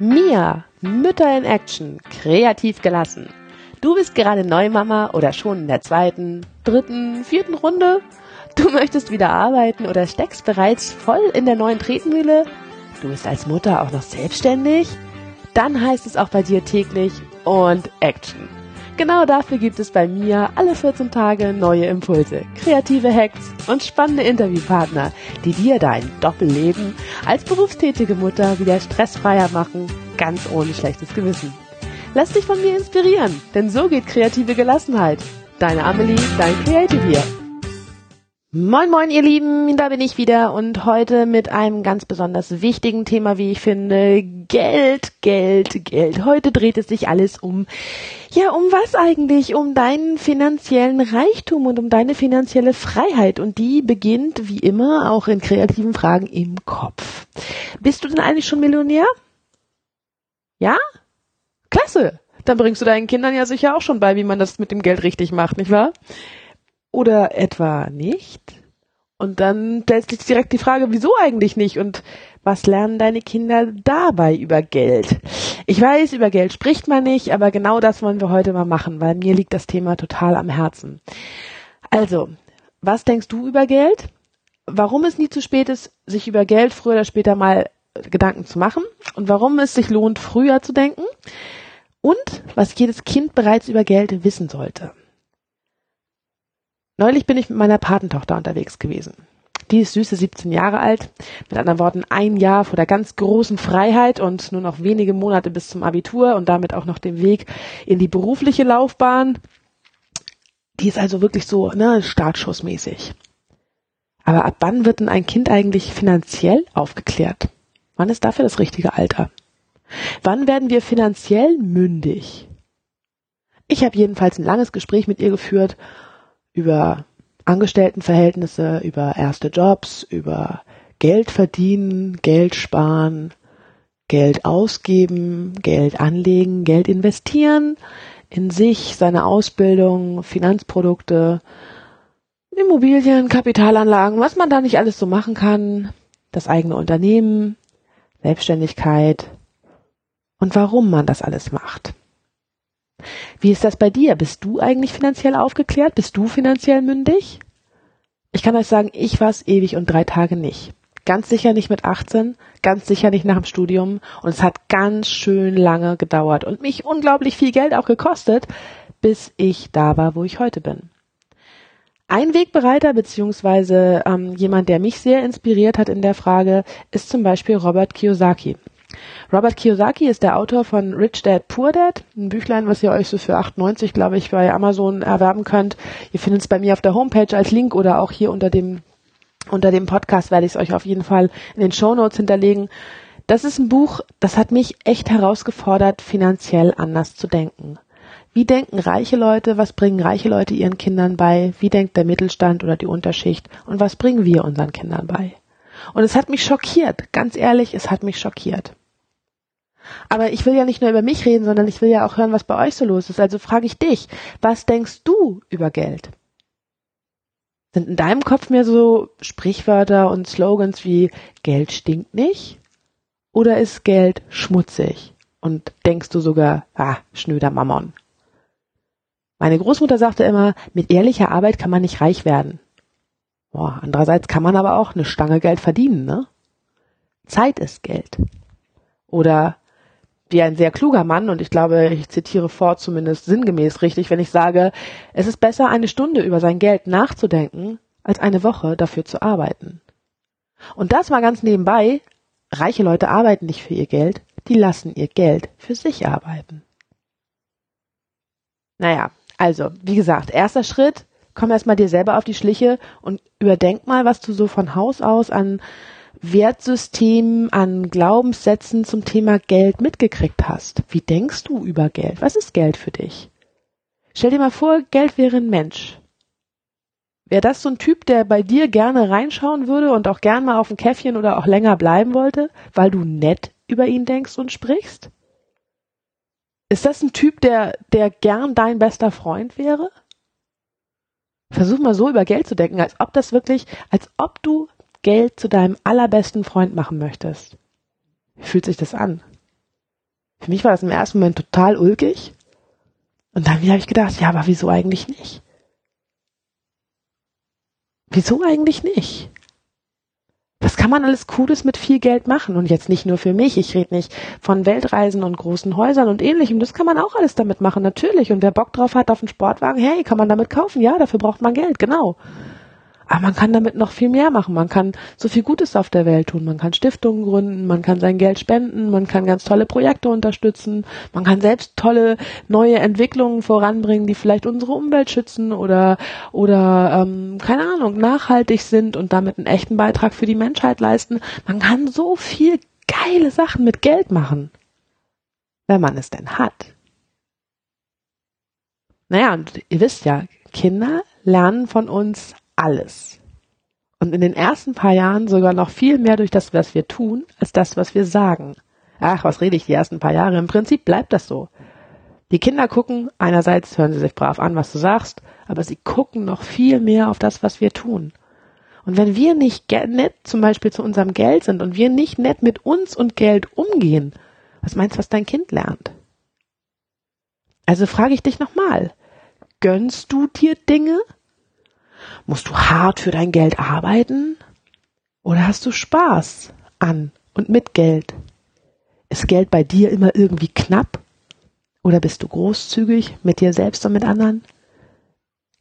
Mia, Mütter in Action, kreativ gelassen. Du bist gerade Neumama oder schon in der zweiten, dritten, vierten Runde? Du möchtest wieder arbeiten oder steckst bereits voll in der neuen Tretmühle? Du bist als Mutter auch noch selbstständig? Dann heißt es auch bei dir täglich und Action. Genau dafür gibt es bei mir alle 14 Tage neue Impulse, kreative Hacks und spannende Interviewpartner, die dir dein Doppelleben als berufstätige Mutter wieder stressfreier machen, ganz ohne schlechtes Gewissen. Lass dich von mir inspirieren, denn so geht kreative Gelassenheit. Deine Amelie, dein Creative hier. Moin moin ihr Lieben, da bin ich wieder und heute mit einem ganz besonders wichtigen Thema, wie ich finde, Geld, Geld, Geld. Heute dreht es sich alles um, ja, um was eigentlich? Um deinen finanziellen Reichtum und um deine finanzielle Freiheit und die beginnt wie immer auch in kreativen Fragen im Kopf. Bist du denn eigentlich schon Millionär? Ja? Klasse! Dann bringst du deinen Kindern ja sicher auch schon bei, wie man das mit dem Geld richtig macht, nicht wahr? Oder etwa nicht? Und dann stellt sich direkt die Frage, wieso eigentlich nicht? Und was lernen deine Kinder dabei über Geld? Ich weiß, über Geld spricht man nicht, aber genau das wollen wir heute mal machen, weil mir liegt das Thema total am Herzen. Also, was denkst du über Geld? Warum es nie zu spät ist, sich über Geld früher oder später mal Gedanken zu machen? Und warum es sich lohnt, früher zu denken? Und was jedes Kind bereits über Geld wissen sollte. Neulich bin ich mit meiner Patentochter unterwegs gewesen. Die ist süße 17 Jahre alt, mit anderen Worten ein Jahr vor der ganz großen Freiheit und nur noch wenige Monate bis zum Abitur und damit auch noch dem Weg in die berufliche Laufbahn. Die ist also wirklich so, ne, startschussmäßig. Aber ab wann wird denn ein Kind eigentlich finanziell aufgeklärt? Wann ist dafür das richtige Alter? Wann werden wir finanziell mündig? Ich habe jedenfalls ein langes Gespräch mit ihr geführt über Angestelltenverhältnisse, über erste Jobs, über Geld verdienen, Geld sparen, Geld ausgeben, Geld anlegen, Geld investieren in sich, seine Ausbildung, Finanzprodukte, Immobilien, Kapitalanlagen, was man da nicht alles so machen kann, das eigene Unternehmen, Selbstständigkeit und warum man das alles macht. Wie ist das bei dir? Bist du eigentlich finanziell aufgeklärt? Bist du finanziell mündig? Ich kann euch sagen, ich war es ewig und drei Tage nicht. Ganz sicher nicht mit 18, ganz sicher nicht nach dem Studium und es hat ganz schön lange gedauert und mich unglaublich viel Geld auch gekostet, bis ich da war, wo ich heute bin. Ein Wegbereiter beziehungsweise ähm, jemand, der mich sehr inspiriert hat in der Frage, ist zum Beispiel Robert Kiyosaki. Robert Kiyosaki ist der Autor von Rich Dad Poor Dad, ein Büchlein, was ihr euch so für 8,90 glaube ich bei Amazon erwerben könnt. Ihr findet es bei mir auf der Homepage als Link oder auch hier unter dem unter dem Podcast werde ich es euch auf jeden Fall in den Show Notes hinterlegen. Das ist ein Buch, das hat mich echt herausgefordert, finanziell anders zu denken. Wie denken reiche Leute? Was bringen reiche Leute ihren Kindern bei? Wie denkt der Mittelstand oder die Unterschicht? Und was bringen wir unseren Kindern bei? Und es hat mich schockiert. Ganz ehrlich, es hat mich schockiert. Aber ich will ja nicht nur über mich reden, sondern ich will ja auch hören, was bei euch so los ist. Also frage ich dich, was denkst du über Geld? Sind in deinem Kopf mehr so Sprichwörter und Slogans wie Geld stinkt nicht? Oder ist Geld schmutzig? Und denkst du sogar, ah, schnöder Mammon? Meine Großmutter sagte immer, mit ehrlicher Arbeit kann man nicht reich werden. Boah, andererseits kann man aber auch eine Stange Geld verdienen, ne? Zeit ist Geld. Oder wie ein sehr kluger Mann, und ich glaube, ich zitiere Ford zumindest sinngemäß richtig, wenn ich sage, es ist besser, eine Stunde über sein Geld nachzudenken, als eine Woche dafür zu arbeiten. Und das mal ganz nebenbei, reiche Leute arbeiten nicht für ihr Geld, die lassen ihr Geld für sich arbeiten. Naja, also, wie gesagt, erster Schritt, komm erstmal dir selber auf die Schliche und überdenk mal, was du so von Haus aus an Wertsystemen, an Glaubenssätzen zum Thema Geld mitgekriegt hast. Wie denkst du über Geld? Was ist Geld für dich? Stell dir mal vor, Geld wäre ein Mensch. Wäre das so ein Typ, der bei dir gerne reinschauen würde und auch gern mal auf ein Käffchen oder auch länger bleiben wollte, weil du nett über ihn denkst und sprichst? Ist das ein Typ, der, der gern dein bester Freund wäre? Versuch mal so über Geld zu denken, als ob das wirklich, als ob du Geld zu deinem allerbesten Freund machen möchtest. Wie fühlt sich das an? Für mich war das im ersten Moment total ulkig. Und dann habe ich gedacht, ja, aber wieso eigentlich nicht? Wieso eigentlich nicht? Was kann man alles Cooles mit viel Geld machen? Und jetzt nicht nur für mich. Ich rede nicht von Weltreisen und großen Häusern und ähnlichem. Das kann man auch alles damit machen, natürlich. Und wer Bock drauf hat auf einen Sportwagen, hey, kann man damit kaufen? Ja, dafür braucht man Geld, genau. Aber man kann damit noch viel mehr machen. Man kann so viel Gutes auf der Welt tun. Man kann Stiftungen gründen, man kann sein Geld spenden, man kann ganz tolle Projekte unterstützen, man kann selbst tolle neue Entwicklungen voranbringen, die vielleicht unsere Umwelt schützen oder oder ähm, keine Ahnung nachhaltig sind und damit einen echten Beitrag für die Menschheit leisten. Man kann so viel geile Sachen mit Geld machen, wenn man es denn hat. Naja, und ihr wisst ja, Kinder lernen von uns alles. Und in den ersten paar Jahren sogar noch viel mehr durch das, was wir tun, als das, was wir sagen. Ach, was rede ich die ersten paar Jahre? Im Prinzip bleibt das so. Die Kinder gucken, einerseits hören sie sich brav an, was du sagst, aber sie gucken noch viel mehr auf das, was wir tun. Und wenn wir nicht nett zum Beispiel zu unserem Geld sind und wir nicht nett mit uns und Geld umgehen, was meinst du, was dein Kind lernt? Also frage ich dich nochmal, gönnst du dir Dinge, Musst du hart für dein Geld arbeiten? Oder hast du Spaß an und mit Geld? Ist Geld bei dir immer irgendwie knapp? Oder bist du großzügig mit dir selbst und mit anderen?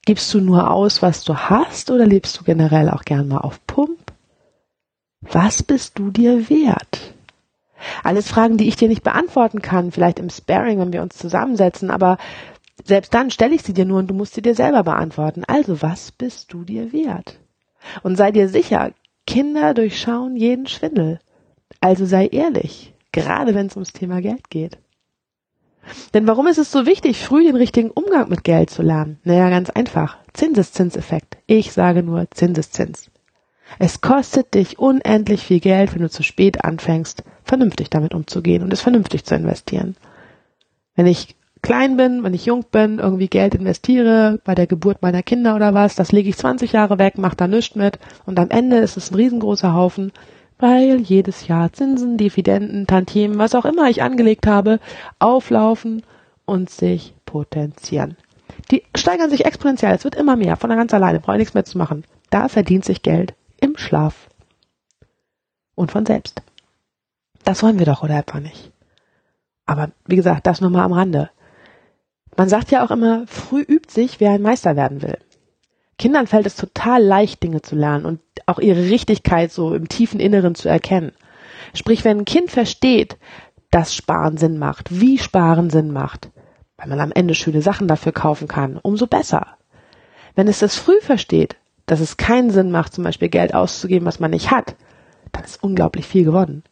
Gibst du nur aus, was du hast, oder lebst du generell auch gern mal auf Pump? Was bist du dir wert? Alles Fragen, die ich dir nicht beantworten kann, vielleicht im Sparing, wenn wir uns zusammensetzen, aber selbst dann stelle ich sie dir nur und du musst sie dir selber beantworten. Also, was bist du dir wert? Und sei dir sicher, Kinder durchschauen jeden Schwindel. Also sei ehrlich, gerade wenn es ums Thema Geld geht. Denn warum ist es so wichtig, früh den richtigen Umgang mit Geld zu lernen? Naja, ganz einfach. Zinseszinseffekt. Ich sage nur Zinseszins. Es kostet dich unendlich viel Geld, wenn du zu spät anfängst, vernünftig damit umzugehen und es vernünftig zu investieren. Wenn ich klein bin, wenn ich jung bin, irgendwie Geld investiere bei der Geburt meiner Kinder oder was, das lege ich 20 Jahre weg, mache da nichts mit und am Ende ist es ein riesengroßer Haufen, weil jedes Jahr Zinsen, Dividenden, Tantiemen, was auch immer ich angelegt habe, auflaufen und sich potenzieren. Die steigern sich exponentiell, es wird immer mehr, von ganz alleine, brauche ich nichts mehr zu machen. Da verdient sich Geld im Schlaf. Und von selbst. Das wollen wir doch, oder etwa nicht? Aber wie gesagt, das nur mal am Rande. Man sagt ja auch immer, früh übt sich, wer ein Meister werden will. Kindern fällt es total leicht, Dinge zu lernen und auch ihre Richtigkeit so im tiefen Inneren zu erkennen. Sprich, wenn ein Kind versteht, dass Sparen Sinn macht, wie Sparen Sinn macht, weil man am Ende schöne Sachen dafür kaufen kann, umso besser. Wenn es das früh versteht, dass es keinen Sinn macht, zum Beispiel Geld auszugeben, was man nicht hat, dann ist unglaublich viel gewonnen.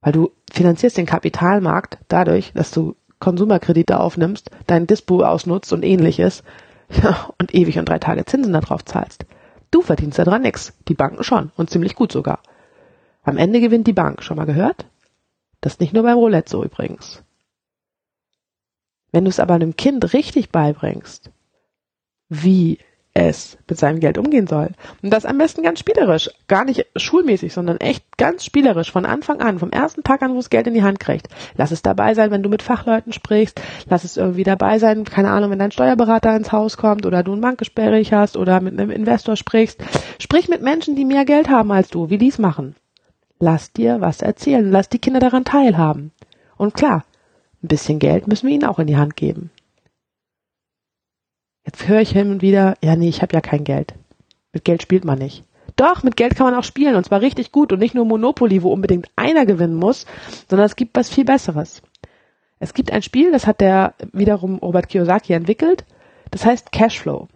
Weil du finanzierst den Kapitalmarkt dadurch, dass du Konsumerkredite aufnimmst, dein Dispo ausnutzt und ähnliches und ewig und drei Tage Zinsen darauf zahlst. Du verdienst daran nix, die Banken schon und ziemlich gut sogar. Am Ende gewinnt die Bank, schon mal gehört? Das ist nicht nur beim Roulette so übrigens. Wenn du es aber einem Kind richtig beibringst, wie es mit seinem Geld umgehen soll. Und das am besten ganz spielerisch, gar nicht schulmäßig, sondern echt ganz spielerisch von Anfang an, vom ersten Tag an, wo es Geld in die Hand kriegt. Lass es dabei sein, wenn du mit Fachleuten sprichst, lass es irgendwie dabei sein, keine Ahnung, wenn dein Steuerberater ins Haus kommt oder du ein Bankgespräch hast oder mit einem Investor sprichst. Sprich mit Menschen, die mehr Geld haben als du, wie die es machen. Lass dir was erzählen, lass die Kinder daran teilhaben. Und klar, ein bisschen Geld müssen wir ihnen auch in die Hand geben. Jetzt höre ich hin und wieder, ja nee, ich habe ja kein Geld. Mit Geld spielt man nicht. Doch, mit Geld kann man auch spielen und zwar richtig gut und nicht nur Monopoly, wo unbedingt einer gewinnen muss, sondern es gibt was viel Besseres. Es gibt ein Spiel, das hat der wiederum Robert Kiyosaki entwickelt, das heißt Cashflow.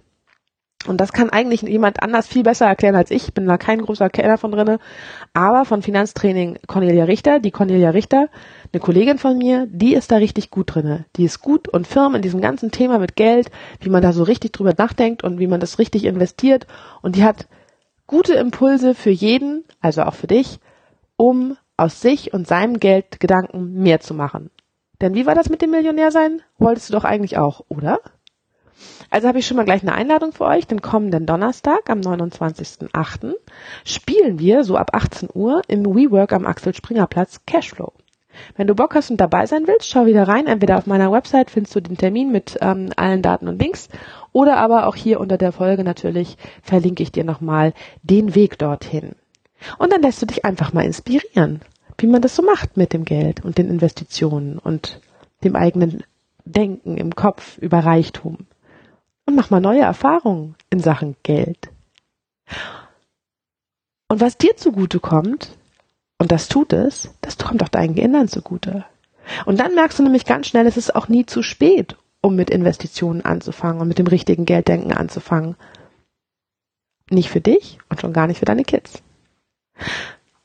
Und das kann eigentlich jemand anders viel besser erklären als ich. Ich bin da kein großer Kenner von drinne. Aber von Finanztraining Cornelia Richter, die Cornelia Richter, eine Kollegin von mir, die ist da richtig gut drinne. Die ist gut und firm in diesem ganzen Thema mit Geld, wie man da so richtig drüber nachdenkt und wie man das richtig investiert. Und die hat gute Impulse für jeden, also auch für dich, um aus sich und seinem Geld Gedanken mehr zu machen. Denn wie war das mit dem Millionär sein? Wolltest du doch eigentlich auch, oder? Also habe ich schon mal gleich eine Einladung für euch. Den kommenden Donnerstag am 29.08. spielen wir so ab 18 Uhr im WeWork am Axel Springer Platz Cashflow. Wenn du Bock hast und dabei sein willst, schau wieder rein. Entweder auf meiner Website findest du den Termin mit ähm, allen Daten und Links oder aber auch hier unter der Folge natürlich verlinke ich dir nochmal den Weg dorthin. Und dann lässt du dich einfach mal inspirieren, wie man das so macht mit dem Geld und den Investitionen und dem eigenen Denken im Kopf über Reichtum. Und mach mal neue Erfahrungen in Sachen Geld. Und was dir zugute kommt, und das tut es, das kommt auch deinen Kindern zugute. Und dann merkst du nämlich ganz schnell, es ist auch nie zu spät, um mit Investitionen anzufangen und mit dem richtigen Gelddenken anzufangen. Nicht für dich und schon gar nicht für deine Kids.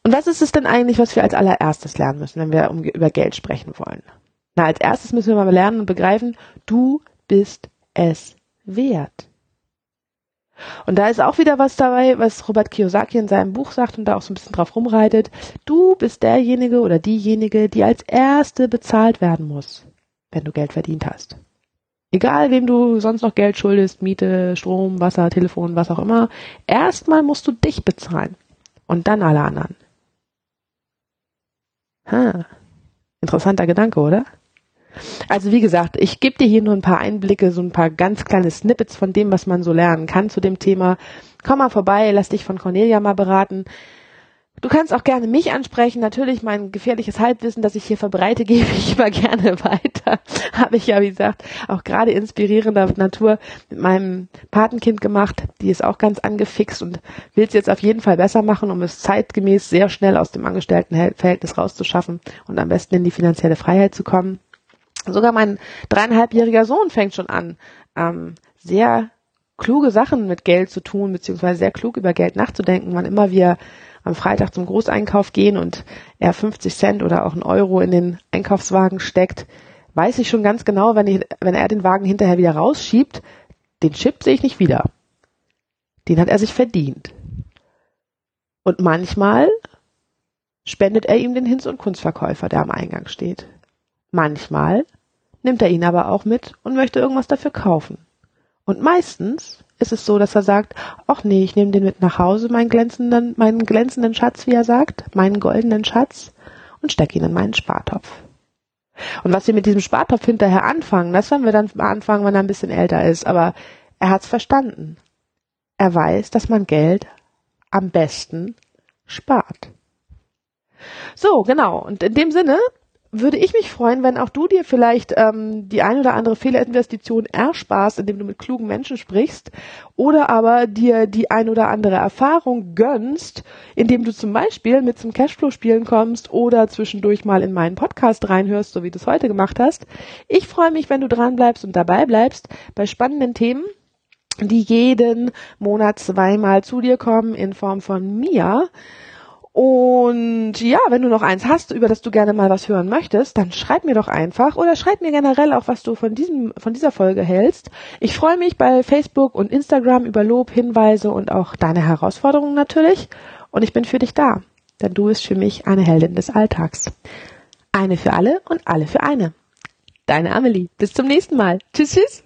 Und was ist es denn eigentlich, was wir als allererstes lernen müssen, wenn wir um, über Geld sprechen wollen? Na, als erstes müssen wir mal lernen und begreifen, du bist es wert. Und da ist auch wieder was dabei, was Robert Kiyosaki in seinem Buch sagt und da auch so ein bisschen drauf rumreitet. Du bist derjenige oder diejenige, die als Erste bezahlt werden muss, wenn du Geld verdient hast. Egal, wem du sonst noch Geld schuldest, Miete, Strom, Wasser, Telefon, was auch immer. Erstmal musst du dich bezahlen. Und dann alle anderen. Ha. Interessanter Gedanke, oder? Also wie gesagt, ich gebe dir hier nur ein paar Einblicke, so ein paar ganz kleine Snippets von dem, was man so lernen kann zu dem Thema. Komm mal vorbei, lass dich von Cornelia mal beraten. Du kannst auch gerne mich ansprechen. Natürlich mein gefährliches Halbwissen, das ich hier verbreite, gebe ich immer gerne weiter. Habe ich ja, wie gesagt, auch gerade inspirierender Natur mit meinem Patenkind gemacht. Die ist auch ganz angefixt und will es jetzt auf jeden Fall besser machen, um es zeitgemäß sehr schnell aus dem Angestelltenverhältnis rauszuschaffen und am besten in die finanzielle Freiheit zu kommen. Sogar mein dreieinhalbjähriger Sohn fängt schon an, ähm, sehr kluge Sachen mit Geld zu tun, beziehungsweise sehr klug über Geld nachzudenken, wann immer wir am Freitag zum Großeinkauf gehen und er 50 Cent oder auch einen Euro in den Einkaufswagen steckt, weiß ich schon ganz genau, wenn, ich, wenn er den Wagen hinterher wieder rausschiebt, den Chip sehe ich nicht wieder. Den hat er sich verdient. Und manchmal spendet er ihm den Hinz- und Kunstverkäufer, der am Eingang steht. Manchmal nimmt er ihn aber auch mit und möchte irgendwas dafür kaufen. Und meistens ist es so, dass er sagt, ach nee, ich nehme den mit nach Hause, meinen glänzenden, meinen glänzenden Schatz, wie er sagt, meinen goldenen Schatz, und stecke ihn in meinen Spartopf. Und was wir mit diesem Spartopf hinterher anfangen, das werden wir dann anfangen, wenn er ein bisschen älter ist. Aber er hat's verstanden. Er weiß, dass man Geld am besten spart. So, genau. Und in dem Sinne würde ich mich freuen, wenn auch du dir vielleicht ähm, die ein oder andere Fehlerinvestition ersparst, indem du mit klugen Menschen sprichst, oder aber dir die ein oder andere Erfahrung gönnst, indem du zum Beispiel mit zum Cashflow-Spielen kommst oder zwischendurch mal in meinen Podcast reinhörst, so wie du es heute gemacht hast. Ich freue mich, wenn du dran bleibst und dabei bleibst bei spannenden Themen die jeden Monat zweimal zu dir kommen in Form von mir. Und ja, wenn du noch eins hast, über das du gerne mal was hören möchtest, dann schreib mir doch einfach oder schreib mir generell auch, was du von diesem, von dieser Folge hältst. Ich freue mich bei Facebook und Instagram über Lob, Hinweise und auch deine Herausforderungen natürlich. Und ich bin für dich da, denn du bist für mich eine Heldin des Alltags. Eine für alle und alle für eine. Deine Amelie. Bis zum nächsten Mal. Tschüss, tschüss.